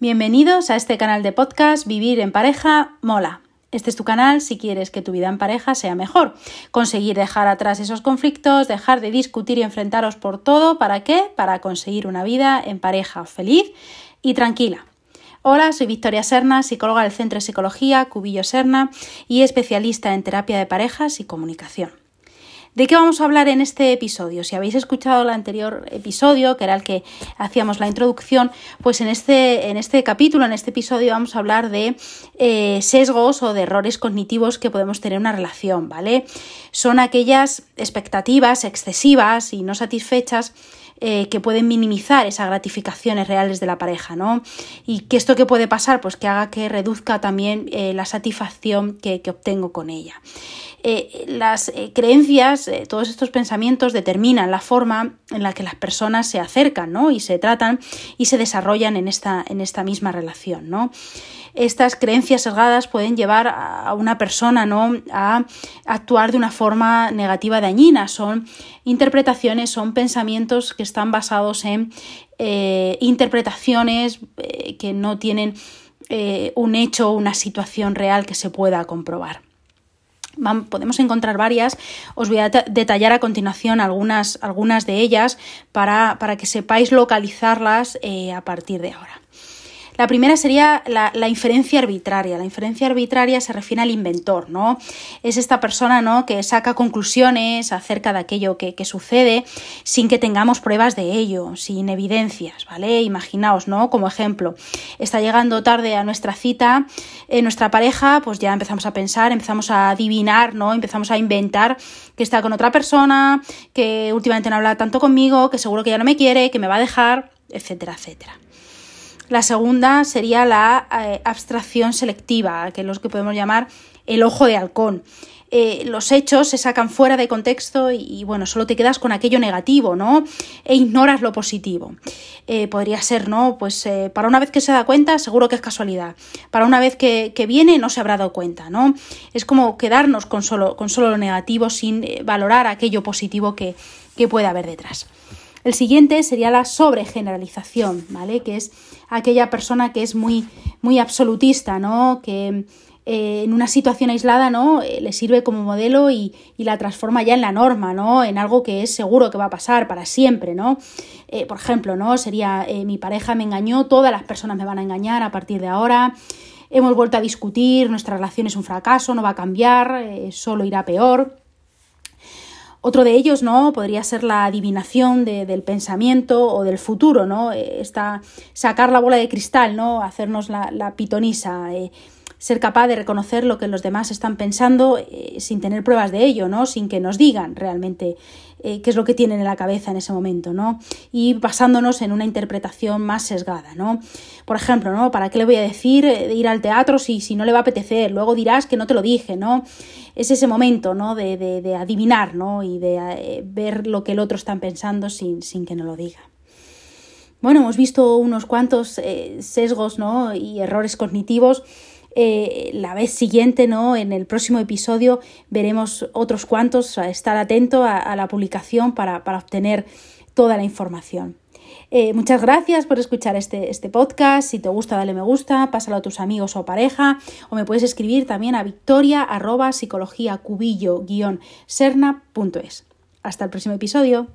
Bienvenidos a este canal de podcast Vivir en pareja mola. Este es tu canal si quieres que tu vida en pareja sea mejor. Conseguir dejar atrás esos conflictos, dejar de discutir y enfrentaros por todo. ¿Para qué? Para conseguir una vida en pareja feliz y tranquila. Hola, soy Victoria Serna, psicóloga del Centro de Psicología Cubillo Serna y especialista en terapia de parejas y comunicación. ¿De qué vamos a hablar en este episodio? Si habéis escuchado el anterior episodio, que era el que hacíamos la introducción, pues en este, en este capítulo, en este episodio, vamos a hablar de eh, sesgos o de errores cognitivos que podemos tener en una relación, ¿vale? Son aquellas expectativas excesivas y no satisfechas eh, que pueden minimizar esas gratificaciones reales de la pareja, ¿no? Y que esto que puede pasar, pues que haga que reduzca también eh, la satisfacción que, obtengo con ella. Eh, las creencias, todos estos pensamientos determinan la forma en la que las personas se acercan, ¿no? Y se tratan y se desarrollan en esta, en esta misma relación, ¿no? Estas creencias sesgadas pueden llevar a una persona ¿no? a actuar de una forma negativa dañina. Son interpretaciones, son pensamientos que están basados en eh, interpretaciones eh, que no tienen eh, un hecho o una situación real que se pueda comprobar. Podemos encontrar varias, os voy a detallar a continuación algunas, algunas de ellas para, para que sepáis localizarlas a partir de ahora. La primera sería la, inferencia arbitraria. La inferencia arbitraria se refiere al inventor, ¿no? Es esta persona, ¿no? Que saca conclusiones acerca de aquello que, sucede sin que tengamos pruebas de ello, sin evidencias, ¿vale? Imaginaos, ¿no? Como ejemplo, está llegando tarde a nuestra cita, en nuestra pareja, pues ya empezamos a pensar, empezamos a adivinar, ¿no? Empezamos a inventar que está con otra persona, que últimamente no habla tanto conmigo, que seguro que ya no me quiere, que me va a dejar, etcétera, etcétera. La segunda sería la eh, abstracción selectiva, que es lo que podemos llamar el ojo de halcón. Eh, los hechos se sacan fuera de contexto y, bueno, solo te quedas con aquello negativo, ¿no? E ignoras lo positivo. Eh, podría ser, ¿no? Pues para una vez que se da cuenta, seguro que es casualidad. Para una vez que, viene, no se habrá dado cuenta, ¿no? Es como quedarnos con solo, con solo lo negativo sin valorar aquello positivo que, que puede haber detrás. El siguiente sería la sobregeneralización, ¿vale? Que es aquella persona que es muy, muy absolutista, ¿no? Que eh, en una situación aislada, ¿no? Eh, le sirve como modelo y, la transforma ya en la norma, ¿no? En algo que es seguro que va a pasar para siempre, ¿no? Eh, por ejemplo, ¿no? Sería mi pareja me engañó, todas las personas me van a engañar a partir de ahora. Hemos vuelto a discutir, nuestra relación es un fracaso, no va a cambiar, solo irá peor. Otro de ellos, ¿no? Podría ser la adivinación del pensamiento o del futuro, ¿no? Eh, esta, sacar la bola de cristal, ¿no? Hacernos la, pitonisa. Eh, ser capaz de reconocer lo que los demás están pensando eh, sin tener pruebas de ello, ¿no? Sin que nos digan realmente eh, qué es lo que tienen en la cabeza en ese momento, ¿no? Y basándonos en una interpretación más sesgada, ¿no? Por ejemplo, ¿no? ¿Para qué le voy a decir de ir al teatro si, si no le va a apetecer? Luego dirás que no te lo dije, ¿no? Es ese momento, ¿no? De, de, adivinar, ¿no? Y de eh, ver lo que el otro está pensando sin, sin que nos lo diga. Bueno, hemos visto unos cuantos sesgos ¿no? y errores cognitivos eh, la vez siguiente, ¿no? En el próximo episodio veremos otros cuantos, estar atento a, la publicación para, obtener toda la información. Eh, muchas gracias por escuchar este, este, podcast. Si te gusta, dale me gusta, pásalo a tus amigos o pareja, o me puedes escribir también a victoria arroba psicología cubillo serna.es. Hasta el próximo episodio.